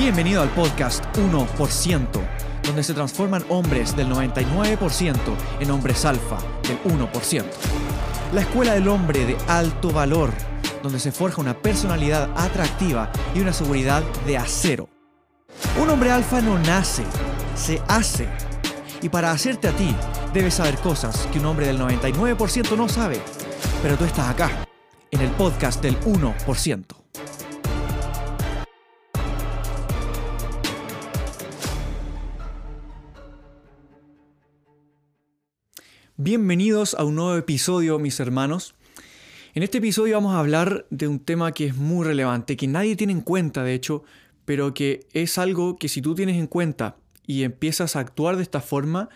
Bienvenido al podcast 1%, donde se transforman hombres del 99% en hombres alfa del 1%. La escuela del hombre de alto valor, donde se forja una personalidad atractiva y una seguridad de acero. Un hombre alfa no nace, se hace. Y para hacerte a ti, debes saber cosas que un hombre del 99% no sabe. Pero tú estás acá, en el podcast del 1%. Bienvenidos a un nuevo episodio, mis hermanos. En este episodio vamos a hablar de un tema que es muy relevante, que nadie tiene en cuenta, de hecho, pero que es algo que si tú tienes en cuenta y empiezas a actuar de esta forma,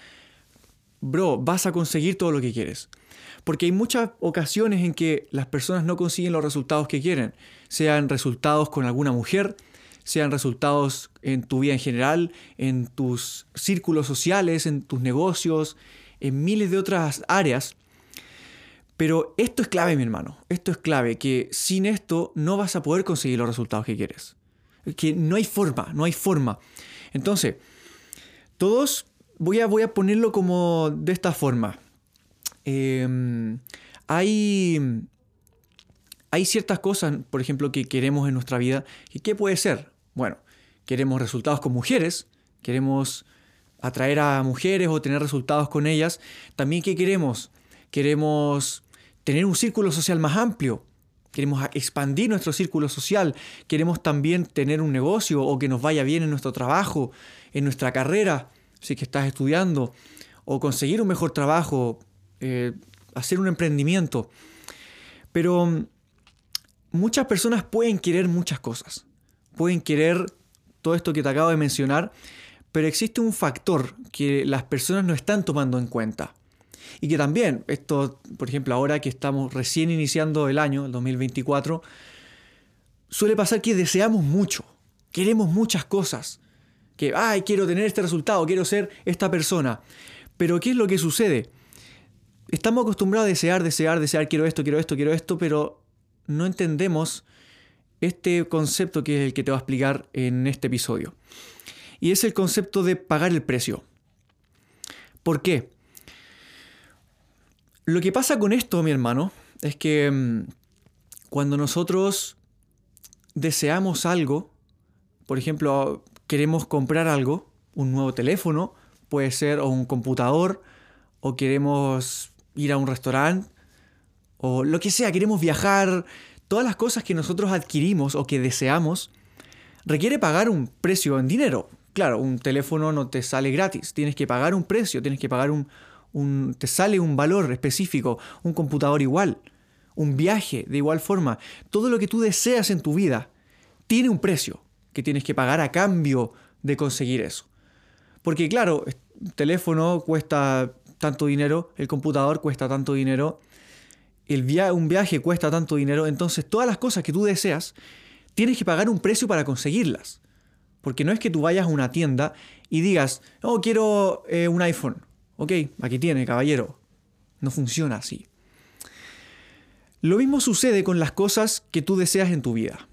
bro, vas a conseguir todo lo que quieres. Porque hay muchas ocasiones en que las personas no consiguen los resultados que quieren, sean resultados con alguna mujer, sean resultados en tu vida en general, en tus círculos sociales, en tus negocios, en miles de otras áreas. Pero esto es clave, mi hermano. Esto es clave, que sin esto no vas a poder conseguir los resultados que quieres. Que no hay forma, no hay forma. Entonces, todos, voy a, voy a ponerlo como de esta forma. Em, hay, hay ciertas cosas, por ejemplo, que queremos en nuestra vida. ¿Y qué puede ser? Bueno, queremos resultados con mujeres, queremos atraer a mujeres o tener resultados con ellas, también ¿qué queremos? Queremos tener un círculo social más amplio, queremos expandir nuestro círculo social, queremos también tener un negocio o que nos vaya bien en nuestro trabajo, en nuestra carrera, si que estás estudiando, o conseguir un mejor trabajo, eh, hacer un emprendimiento. Pero mm, muchas personas pueden querer muchas cosas, pueden querer todo esto que te acabo de mencionar, pero existe un factor que las personas no están tomando en cuenta. Y que también, esto, por ejemplo, ahora que estamos recién iniciando el año, el 2024, suele pasar que deseamos mucho, queremos muchas cosas. Que, ay, quiero tener este resultado, quiero ser esta persona. Pero ¿qué es lo que sucede? Estamos acostumbrados a desear, desear, desear, quiero esto, quiero esto, quiero esto, pero no entendemos este concepto que es el que te voy a explicar en este episodio y es el concepto de pagar el precio. ¿Por qué? Lo que pasa con esto, mi hermano, es que mm, cuando nosotros deseamos algo, por ejemplo, queremos comprar algo, un nuevo teléfono, puede ser o un computador, o queremos ir a un restaurante, o lo que sea, queremos viajar, todas las cosas que nosotros adquirimos o que deseamos, requiere pagar un precio en dinero, claro, un teléfono no te sale gratis, tienes que pagar un precio, tienes que pagar un, te sale un valor específico, un computador igual, un viaje de igual forma. Todo lo que tú deseas en tu vida tiene un precio que tienes que pagar a cambio de conseguir eso. Porque claro, el teléfono cuesta tanto dinero, el computador cuesta tanto dinero, el un viaje cuesta tanto dinero, entonces todas las cosas que tú deseas, tienes que pagar un precio para conseguirlas. Porque no es que tú vayas a una tienda y digas, oh, quiero eh, un iPhone. Ok, aquí tiene, caballero. No funciona así. Lo mismo sucede con las cosas que tú deseas en tu vida.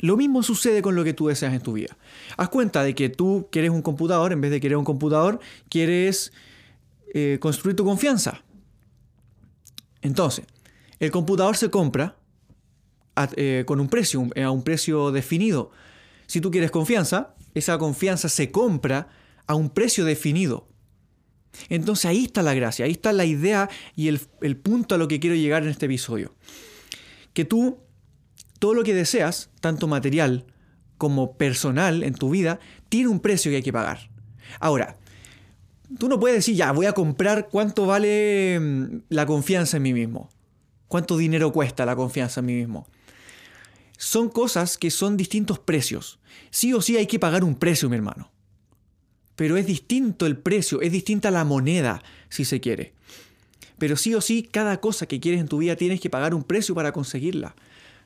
Lo mismo sucede con lo que tú deseas en tu vida. Haz cuenta de que tú quieres un computador, en vez de querer un computador, quieres eh, construir tu confianza. Entonces, el computador se compra eh, con un precio, a un precio definido. Si tú quieres confianza, esa confianza se compra a un precio definido. Entonces ahí está la gracia, ahí está la idea y el, punto a lo que quiero llegar en este episodio. Que tú, todo lo que deseas, tanto material como personal en tu vida, tiene un precio que hay que pagar. Ahora, tú no puedes decir, ya, voy a comprar cuánto vale mm, la confianza en mí mismo. ¿Cuánto dinero cuesta la confianza en mí mismo? Son cosas que son distintos precios. Sí o sí hay que pagar un precio, mi hermano. Pero es distinto el precio, es distinta la moneda, si se quiere. Pero sí o sí, cada cosa que quieres en tu vida tienes que pagar un precio para conseguirla.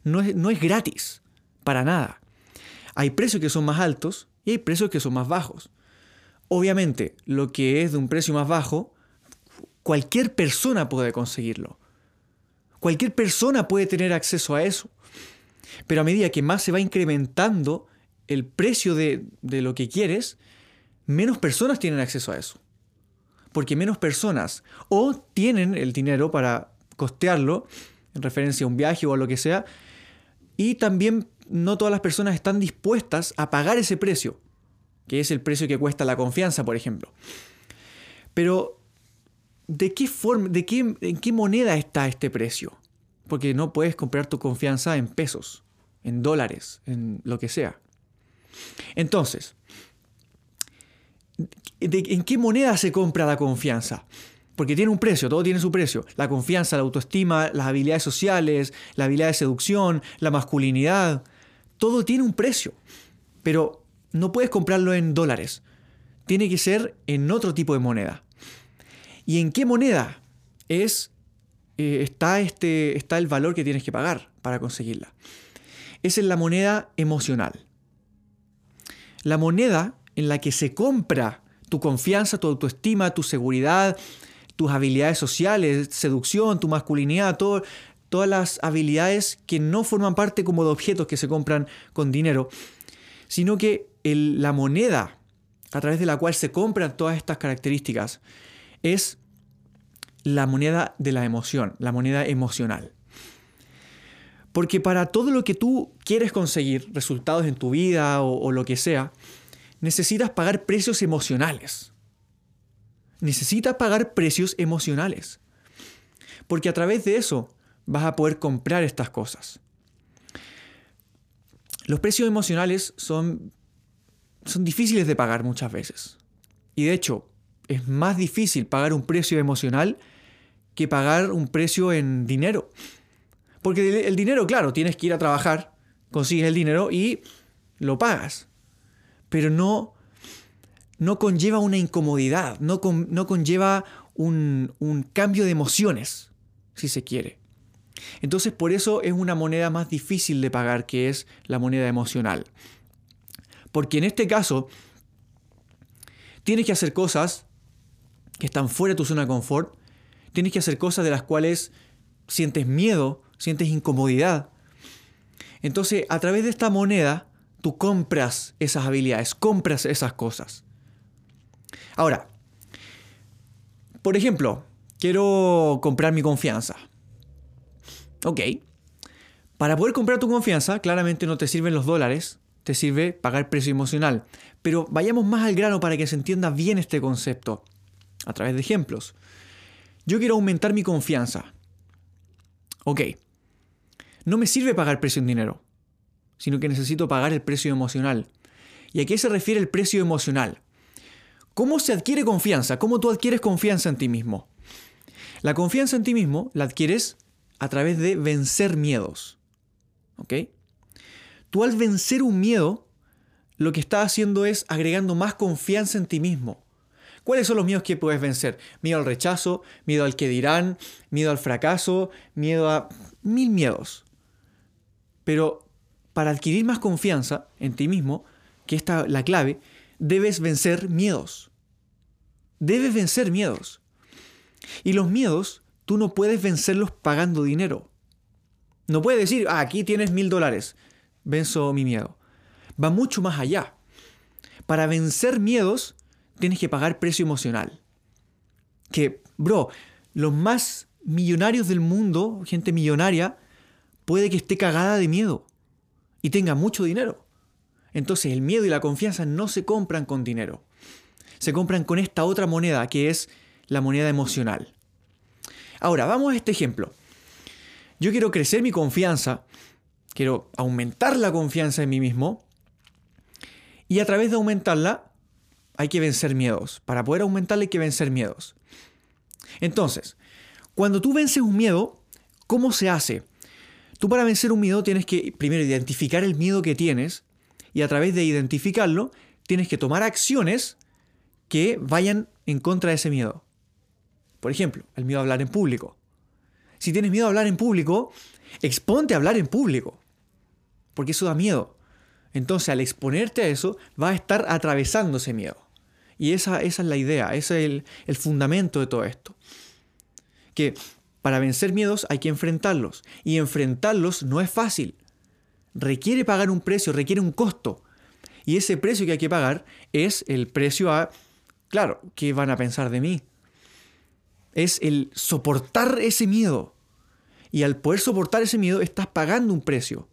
No es, no es gratis, para nada. Hay precios que son más altos y hay precios que son más bajos. Obviamente, lo que es de un precio más bajo, cualquier persona puede conseguirlo. Cualquier persona puede tener acceso a eso. Pero a medida que más se va incrementando el precio de, de lo que quieres, menos personas tienen acceso a eso. Porque menos personas o tienen el dinero para costearlo, en referencia a un viaje o a lo que sea, y también no todas las personas están dispuestas a pagar ese precio, que es el precio que cuesta la confianza, por ejemplo. Pero, ¿de qué forma, de qué, en qué moneda está este precio? Porque no puedes comprar tu confianza en pesos, en dólares, en lo que sea. Entonces, ¿en qué moneda se compra la confianza? Porque tiene un precio, todo tiene su precio. La confianza, la autoestima, las habilidades sociales, la habilidad de seducción, la masculinidad, todo tiene un precio. Pero no puedes comprarlo en dólares. Tiene que ser en otro tipo de moneda. ¿Y en qué moneda es, eh, está, este, está el valor que tienes que pagar para conseguirla? Es en la moneda emocional. La moneda en la que se compra tu confianza, tu autoestima, tu seguridad, tus habilidades sociales, seducción, tu masculinidad, todas las habilidades que no forman parte como de objetos que se compran con dinero, sino que la moneda a través de la cual se compran todas estas características es la moneda de la emoción, la moneda emocional. Porque para todo lo que tú quieres conseguir, resultados en tu vida o lo que sea, necesitas pagar precios emocionales necesitas pagar precios emocionales. Porque a través de eso vas a poder comprar estas cosas. Los precios emocionales son, son difíciles de pagar muchas veces. Y de hecho, es más difícil pagar un precio emocional que pagar un precio en dinero. Porque el dinero, claro, tienes que ir a trabajar, consigues el dinero y lo pagas. Pero no no conlleva una incomodidad, no, no conlleva un, un cambio de emociones, si se quiere. Entonces por eso es una moneda más difícil de pagar que es la moneda emocional. Porque en este caso tienes que hacer cosas que están fuera de tu zona de confort, tienes que hacer cosas de las cuales sientes miedo, sientes incomodidad. Entonces a través de esta moneda tú compras esas habilidades, compras esas cosas. Ahora, por ejemplo, quiero comprar mi confianza. Ok. Para poder comprar tu confianza, claramente no te sirven los dólares, te sirve pagar precio emocional. Pero vayamos más al grano para que se entienda bien este concepto, a través de ejemplos. Yo quiero aumentar mi confianza. Ok. No me sirve pagar precio en dinero, sino que necesito pagar el precio emocional. ¿Y a qué se refiere el precio emocional? ¿Cómo se adquiere confianza? ¿Cómo tú adquieres confianza en ti mismo? La confianza en ti mismo la adquieres a través de vencer miedos. ¿Ok? Tú al vencer un miedo, lo que estás haciendo es agregando más confianza en ti mismo. ¿Cuáles son los miedos que puedes vencer? Miedo al rechazo, miedo al que dirán, miedo al fracaso, miedo a mil miedos. Pero para adquirir más confianza en ti mismo, que esta la clave, debes vencer miedos. Debes vencer miedos. Y los miedos, tú no puedes vencerlos pagando dinero. No puedes decir, ah, aquí tienes mil dólares, venzo mi miedo. Va mucho más allá. Para vencer miedos, tienes que pagar precio emocional. Que, bro, los más millonarios del mundo, gente millonaria, puede que esté cagada de miedo y tenga mucho dinero. Entonces el miedo y la confianza no se compran con dinero. Se compran con esta otra moneda que es la moneda emocional. Ahora, vamos a este ejemplo. Yo quiero crecer mi confianza, quiero aumentar la confianza en mí mismo y a través de aumentarla hay que vencer miedos. Para poder aumentarla hay que vencer miedos. Entonces, cuando tú vences un miedo, ¿cómo se hace? Tú para vencer un miedo tienes que primero identificar el miedo que tienes y a través de identificarlo tienes que tomar acciones que vayan en contra de ese miedo. Por ejemplo, el miedo a hablar en público. Si tienes miedo a hablar en público, exponte a hablar en público, porque eso da miedo. Entonces, al exponerte a eso, vas a estar atravesando ese miedo. Y esa, esa es la idea, ese es el, el fundamento de todo esto. Que para vencer miedos hay que enfrentarlos. Y enfrentarlos no es fácil requiere pagar un precio, requiere un costo. Y ese precio que hay que pagar es el precio a, claro, ¿qué van a pensar de mí? Es el soportar ese miedo. Y al poder soportar ese miedo estás pagando un precio.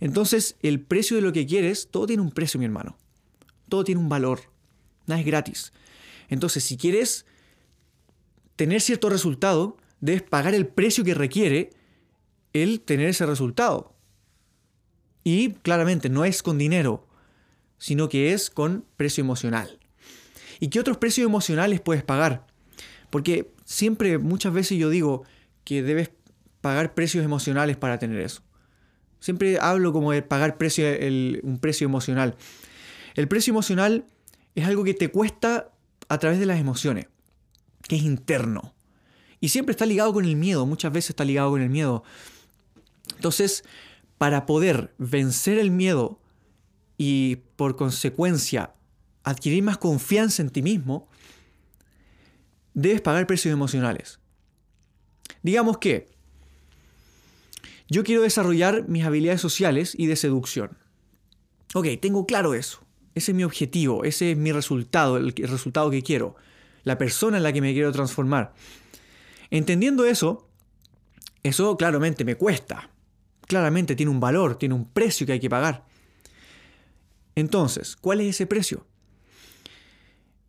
Entonces, el precio de lo que quieres, todo tiene un precio, mi hermano. Todo tiene un valor. Nada es gratis. Entonces, si quieres tener cierto resultado, debes pagar el precio que requiere el tener ese resultado. Y claramente no es con dinero, sino que es con precio emocional. ¿Y qué otros precios emocionales puedes pagar? Porque siempre, muchas veces yo digo que debes pagar precios emocionales para tener eso. Siempre hablo como de pagar un precio emocional. El precio emocional es algo que te cuesta a través de las emociones, que es interno. Y siempre está ligado con el miedo, muchas veces está ligado con el miedo. Entonces, para poder vencer el miedo y por consecuencia adquirir más confianza en ti mismo, debes pagar precios emocionales. Digamos que yo quiero desarrollar mis habilidades sociales y de seducción. Ok, tengo claro eso. Ese es mi objetivo, ese es mi resultado, el resultado que quiero, la persona en la que me quiero transformar. Entendiendo eso, eso claramente me cuesta. Claramente tiene un valor, tiene un precio que hay que pagar. Entonces, ¿cuál es ese precio?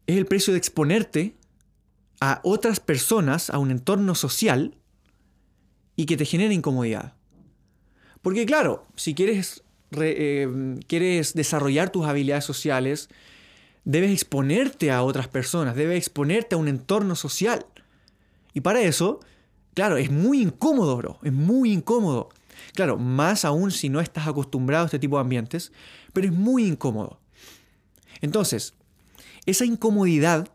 Es el precio de exponerte a otras personas, a un entorno social y que te genere incomodidad. Porque claro, si quieres, eh, quieres desarrollar tus habilidades sociales, debes exponerte a otras personas, debes exponerte a un entorno social. Y para eso, claro, es muy incómodo, bro, es muy incómodo. Claro, más aún si no estás acostumbrado a este tipo de ambientes, pero es muy incómodo. Entonces, esa incomodidad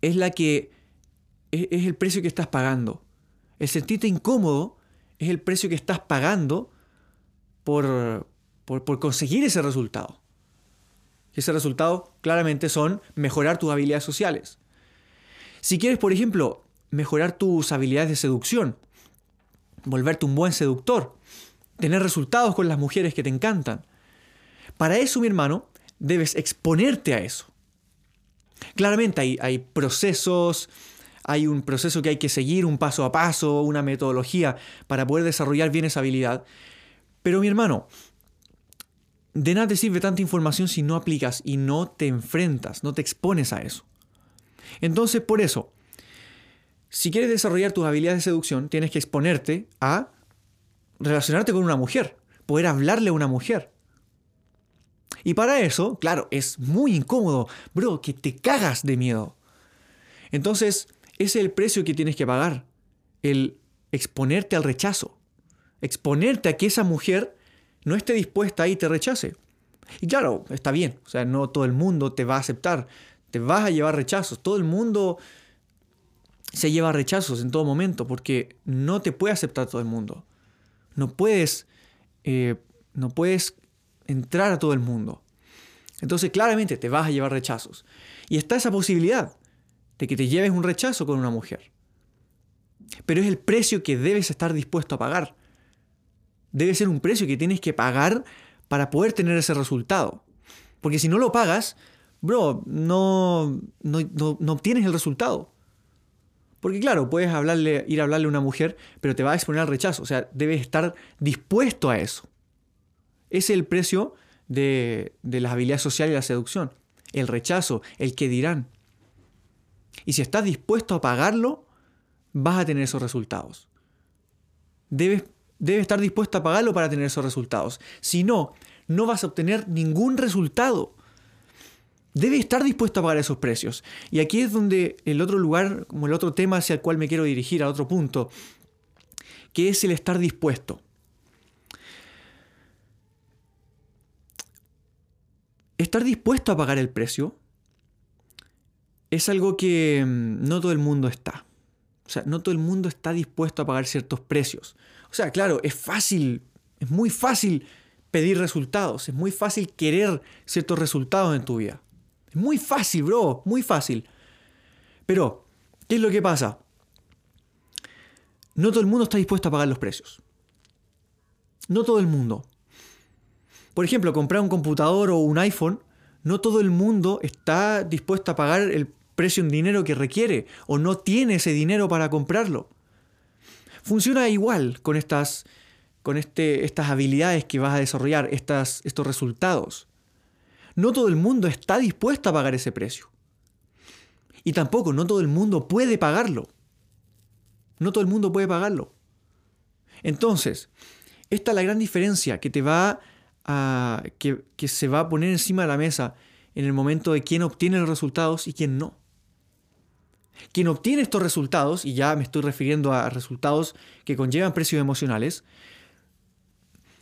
es la que es, el precio que estás pagando. El sentirte incómodo es el precio que estás pagando por, por, conseguir ese resultado. ese resultado claramente son mejorar tus habilidades sociales. Si quieres, por ejemplo, mejorar tus habilidades de seducción, volverte un buen seductor, tener resultados con las mujeres que te encantan. Para eso, mi hermano, debes exponerte a eso. Claramente hay, hay procesos, hay un proceso que hay que seguir, un paso a paso, una metodología para poder desarrollar bien esa habilidad. Pero mi hermano, de nada te sirve tanta información si no aplicas y no te enfrentas, no te expones a eso. Entonces, por eso, si quieres desarrollar tus habilidades de seducción, tienes que exponerte a relacionarte con una mujer, poder hablarle a una mujer. Y para eso, claro, es muy incómodo, bro, que te cagas de miedo. Entonces, ese es el precio que tienes que pagar, el exponerte al rechazo, exponerte a que esa mujer no esté dispuesta y te rechace. Y claro, está bien, o sea, no todo el mundo te va a aceptar, te vas a llevar rechazos, todo el mundo se lleva rechazos en todo momento porque no te puede aceptar todo el mundo. No puedes, eh, no puedes entrar a todo el mundo. Entonces claramente te vas a llevar rechazos. Y está esa posibilidad de que te lleves un rechazo con una mujer. Pero es el precio que debes estar dispuesto a pagar. Debe ser un precio que tienes que pagar para poder tener ese resultado. Porque si no lo pagas, bro, no, no, no obtienes el resultado. Porque claro, puedes ir a hablarle a una mujer, pero te va a exponer al rechazo. O sea, debes estar dispuesto a eso. Ese es el precio de, de las habilidades sociales y la seducción. El rechazo, el que dirán. Y si estás dispuesto a pagarlo, vas a tener esos resultados. Debes, debes estar dispuesto a pagarlo para tener esos resultados. Si no, no vas a obtener ningún resultado debe estar dispuesto a pagar esos precios. Y aquí es donde el otro lugar, como el otro tema hacia el cual me quiero dirigir, a otro punto, que es el estar dispuesto. Estar dispuesto a pagar el precio es algo que mm, no todo el mundo está. O sea, no todo el mundo está dispuesto a pagar ciertos precios. O sea, claro, es fácil, es muy fácil pedir resultados, es muy fácil querer ciertos resultados en tu vida. Muy fácil, bro, muy fácil. Pero, ¿qué es lo que pasa? No todo el mundo está dispuesto a pagar los precios. No todo el mundo. Por ejemplo, comprar un computador o un iPhone, no todo el mundo está dispuesto a pagar el precio en dinero que requiere o no tiene ese dinero para comprarlo. Funciona igual con estas, con este, estas habilidades que vas a desarrollar, estas, estos resultados. No todo el mundo está dispuesto a pagar ese precio. Y tampoco, no todo el mundo puede pagarlo. No todo el mundo puede pagarlo. Entonces, esta es la gran diferencia que te va a. que, que se va a poner encima de la mesa en el momento de quién obtiene los resultados y quién no. Quien obtiene estos resultados, y ya me estoy refiriendo a resultados que conllevan precios emocionales,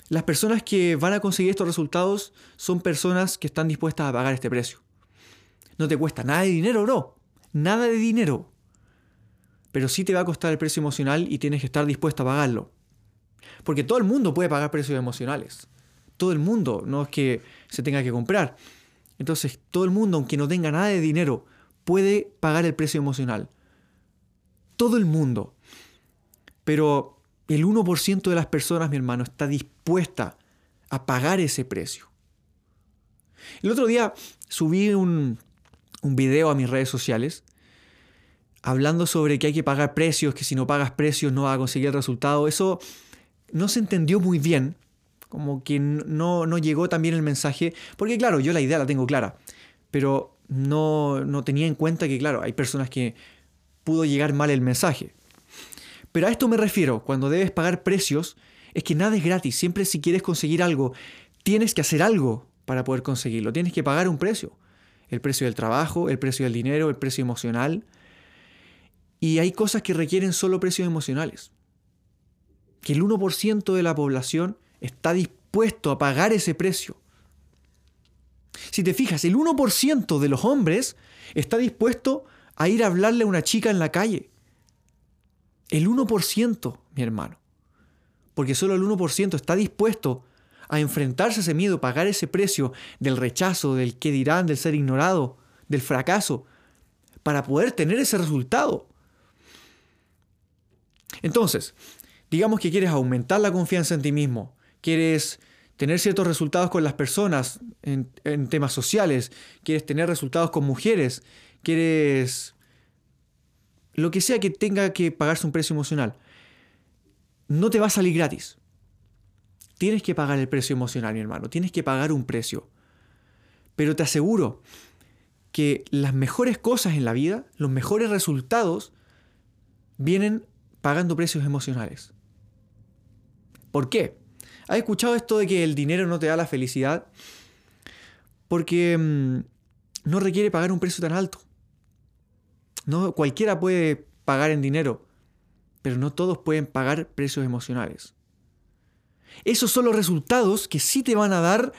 las personas que van a conseguir estos resultados son personas que están dispuestas a pagar este precio. No te cuesta nada de dinero, bro. Nada de dinero. Pero sí te va a costar el precio emocional y tienes que estar dispuesto a pagarlo. Porque todo el mundo puede pagar precios emocionales. Todo el mundo, no es que se tenga que comprar. Entonces, todo el mundo, aunque no tenga nada de dinero, puede pagar el precio emocional. Todo el mundo. Pero el 1% de las personas, mi hermano, está dispuesta a pagar ese precio. El otro día subí un, un video a mis redes sociales hablando sobre que hay que pagar precios, que si no pagas precios no vas a conseguir el resultado. Eso no se entendió muy bien, como que no, no llegó también el mensaje, porque claro, yo la idea la tengo clara, pero no, no tenía en cuenta que, claro, hay personas que pudo llegar mal el mensaje. Pero a esto me refiero, cuando debes pagar precios, es que nada es gratis. Siempre si quieres conseguir algo, tienes que hacer algo para poder conseguirlo. Tienes que pagar un precio. El precio del trabajo, el precio del dinero, el precio emocional. Y hay cosas que requieren solo precios emocionales. Que el 1% de la población está dispuesto a pagar ese precio. Si te fijas, el 1% de los hombres está dispuesto a ir a hablarle a una chica en la calle. El 1%, mi hermano. Porque solo el 1% está dispuesto a enfrentarse a ese miedo, pagar ese precio del rechazo, del qué dirán, del ser ignorado, del fracaso, para poder tener ese resultado. Entonces, digamos que quieres aumentar la confianza en ti mismo, quieres tener ciertos resultados con las personas en, temas sociales, quieres tener resultados con mujeres, quieres lo que sea que tenga que pagarse un precio emocional, no te va a salir gratis. Tienes que pagar el precio emocional, mi hermano, tienes que pagar un precio. Pero te aseguro que las mejores cosas en la vida, los mejores resultados, vienen pagando precios emocionales. ¿Por qué? ¿Has escuchado esto de que el dinero no te da la felicidad? Porque mm, no requiere pagar un precio tan alto. No, cualquiera puede pagar en dinero, pero no todos pueden pagar precios emocionales. Esos son los resultados que sí te van a dar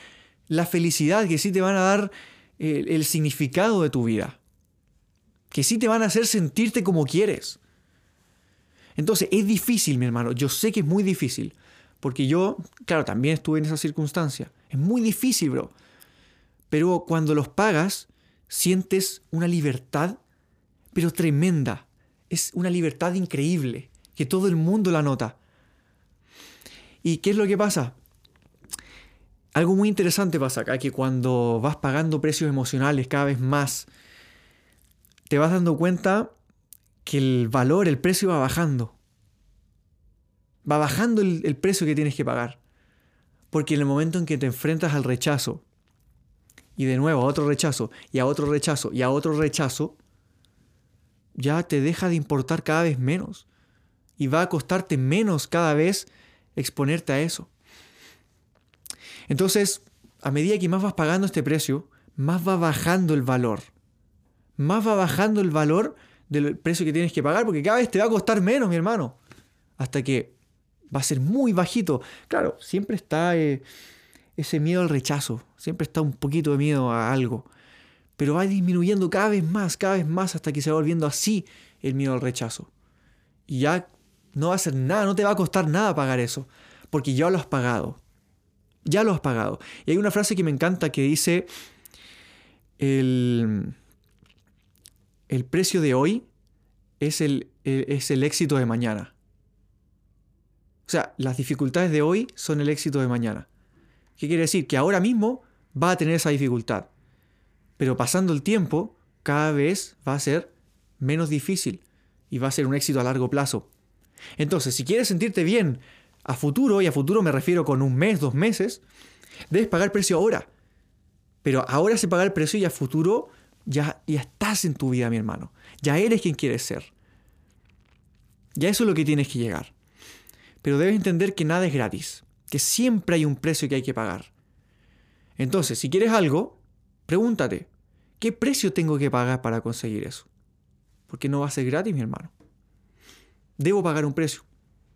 la felicidad, que sí te van a dar el, el significado de tu vida, que sí te van a hacer sentirte como quieres. Entonces es difícil, mi hermano, yo sé que es muy difícil, porque yo, claro, también estuve en esa circunstancia. Es muy difícil, bro. Pero cuando los pagas, sientes una libertad, pero tremenda. Es una libertad increíble, que todo el mundo la nota. ¿Y qué es lo que pasa? Algo muy interesante pasa acá, que cuando vas pagando precios emocionales cada vez más, te vas dando cuenta que el valor, el precio va bajando va bajando el, precio que tienes que pagar. Porque en el momento en que te enfrentas al rechazo, y de nuevo a otro rechazo, y a otro rechazo, y a otro rechazo, ya te deja de importar cada vez menos. Y va a costarte menos cada vez exponerte a eso. Entonces, a medida que más vas pagando este precio, más va bajando el valor. Más va bajando el valor del precio que tienes que pagar, porque cada vez te va a costar menos, mi hermano. Hasta que va a ser muy bajito. Claro, siempre está eh, ese miedo al rechazo, siempre está un poquito de miedo a algo, pero va disminuyendo cada vez más, cada vez más hasta que se va volviendo así el miedo al rechazo. Y ya no va a ser nada, no te va a costar nada pagar eso, porque ya lo has pagado. Ya lo has pagado. Y hay una frase que me encanta que dice, el, el precio de hoy es el, es el éxito de mañana. O sea, las dificultades de hoy son el éxito de mañana. ¿Qué quiere decir? Que ahora mismo va a tener esa dificultad. Pero pasando el tiempo, cada vez va a ser menos difícil y va a ser un éxito a largo plazo. Entonces, si quieres sentirte bien a futuro, y a futuro me refiero con un mes, dos meses, debes pagar precio ahora. Pero ahora se paga el precio y a futuro ya, ya estás en tu vida, mi hermano. Ya eres quien quieres ser. Ya eso es lo que tienes que llegar. Pero debes entender que nada es gratis, que siempre hay un precio que hay que pagar. Entonces, si quieres algo, pregúntate, ¿qué precio tengo que pagar para conseguir eso? Porque no va a ser gratis, mi hermano. Debo pagar un precio.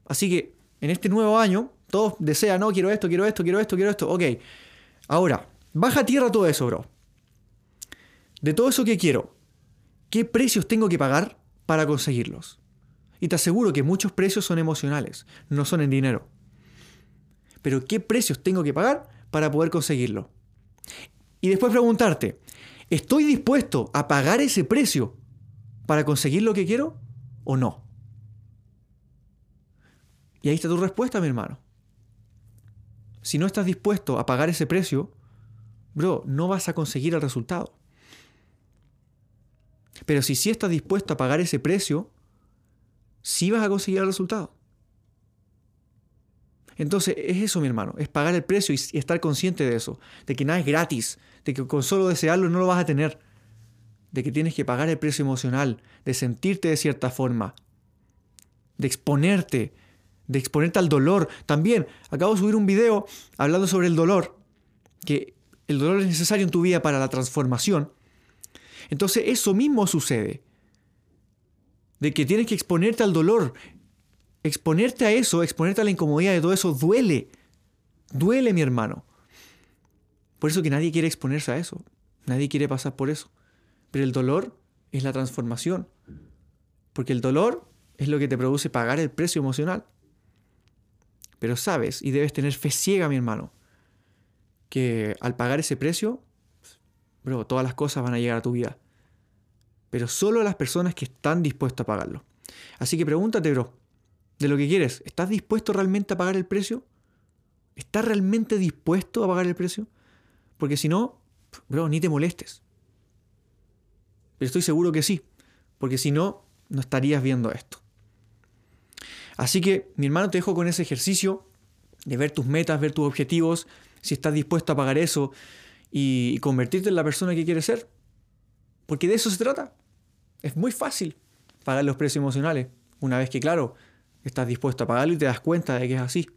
Así que en este nuevo año, todos desean, no, quiero esto, quiero esto, quiero esto, quiero esto. Ok, ahora, baja a tierra todo eso, bro. De todo eso que quiero, ¿qué precios tengo que pagar para conseguirlos? Y te aseguro que muchos precios son emocionales, no son en dinero. Pero ¿qué precios tengo que pagar para poder conseguirlo? Y después preguntarte, ¿estoy dispuesto a pagar ese precio para conseguir lo que quiero o no? Y ahí está tu respuesta, mi hermano. Si no estás dispuesto a pagar ese precio, bro, no vas a conseguir el resultado. Pero si sí estás dispuesto a pagar ese precio, sí vas a conseguir el resultado. Entonces es eso, mi hermano, es pagar el precio y, estar consciente de eso, de que nada es gratis, de que con solo desearlo no lo vas a tener, de que tienes que pagar el precio emocional, de sentirte de cierta forma, de exponerte, de exponerte al dolor. También acabo de subir un video hablando sobre el dolor, que el dolor es necesario en tu vida para la transformación. Entonces eso mismo sucede, de que tienes que exponerte al dolor, exponerte a eso, exponerte a la incomodidad de todo eso, duele. Duele, mi hermano. Por eso que nadie quiere exponerse a eso. Nadie quiere pasar por eso. Pero el dolor es la transformación. Porque el dolor es lo que te produce pagar el precio emocional. Pero sabes, y debes tener fe ciega, mi hermano, que al pagar ese precio, bro, todas las cosas van a llegar a tu vida. Pero solo las personas que están dispuestas a pagarlo. Así que pregúntate, bro, de lo que quieres. ¿Estás dispuesto realmente a pagar el precio? ¿Estás realmente dispuesto a pagar el precio? Porque si no, bro, ni te molestes. Pero estoy seguro que sí. Porque si no, no estarías viendo esto. Así que, mi hermano, te dejo con ese ejercicio de ver tus metas, ver tus objetivos, si estás dispuesto a pagar eso y convertirte en la persona que quieres ser. Porque de eso se trata. Es muy fácil pagar los precios emocionales. Una vez que, claro, estás dispuesto a pagarlo y te das cuenta de que es así.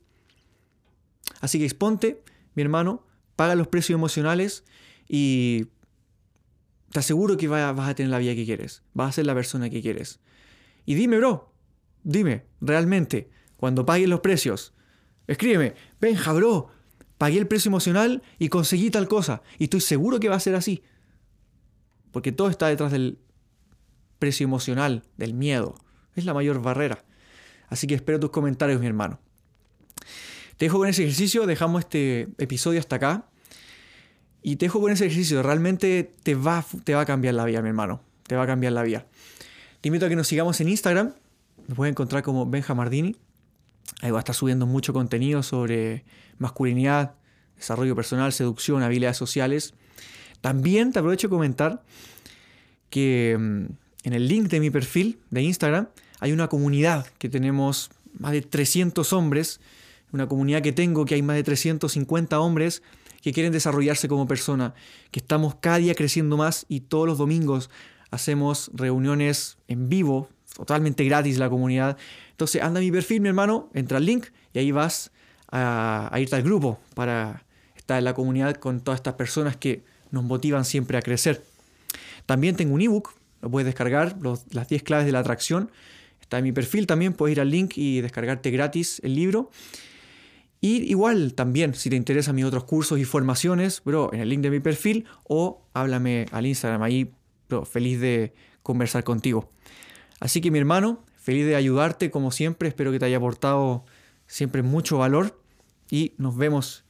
Así que exponte, mi hermano, paga los precios emocionales y te aseguro que vas a tener la vida que quieres. Vas a ser la persona que quieres. Y dime, bro, dime, realmente, cuando pagues los precios, escríbeme, Benja, bro, pagué el precio emocional y conseguí tal cosa. Y estoy seguro que va a ser así. Porque todo está detrás del precio emocional, del miedo. Es la mayor barrera. Así que espero tus comentarios, mi hermano. Te dejo con ese ejercicio, dejamos este episodio hasta acá. Y te dejo con ese ejercicio, realmente te va, te va a cambiar la vida, mi hermano. Te va a cambiar la vida. Te invito a que nos sigamos en Instagram. Nos puedes encontrar como Benja Mardini. Ahí va a estar subiendo mucho contenido sobre masculinidad, desarrollo personal, seducción, habilidades sociales. También te aprovecho de comentar que mm, en el link de mi perfil de Instagram hay una comunidad que tenemos más de 300 hombres, una comunidad que tengo que hay más de 350 hombres que quieren desarrollarse como persona, que estamos cada día creciendo más y todos los domingos hacemos reuniones en vivo, totalmente gratis la comunidad. Entonces anda a mi perfil, mi hermano, entra al link y ahí vas a, irte al grupo para estar en la comunidad con todas estas personas que nos motivan siempre a crecer. También tengo un ebook, lo puedes descargar, las 10 claves de la atracción Está en mi perfil también, puedes ir al link y descargarte gratis el libro. Y igual también, si te interesan mis otros cursos y formaciones, bro, en el link de mi perfil o háblame al Instagram, ahí, bro, feliz de conversar contigo. Así que mi hermano, feliz de ayudarte como siempre, espero que te haya aportado siempre mucho valor y nos vemos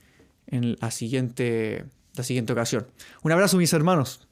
en la siguiente, la siguiente ocasión. Un abrazo mis hermanos.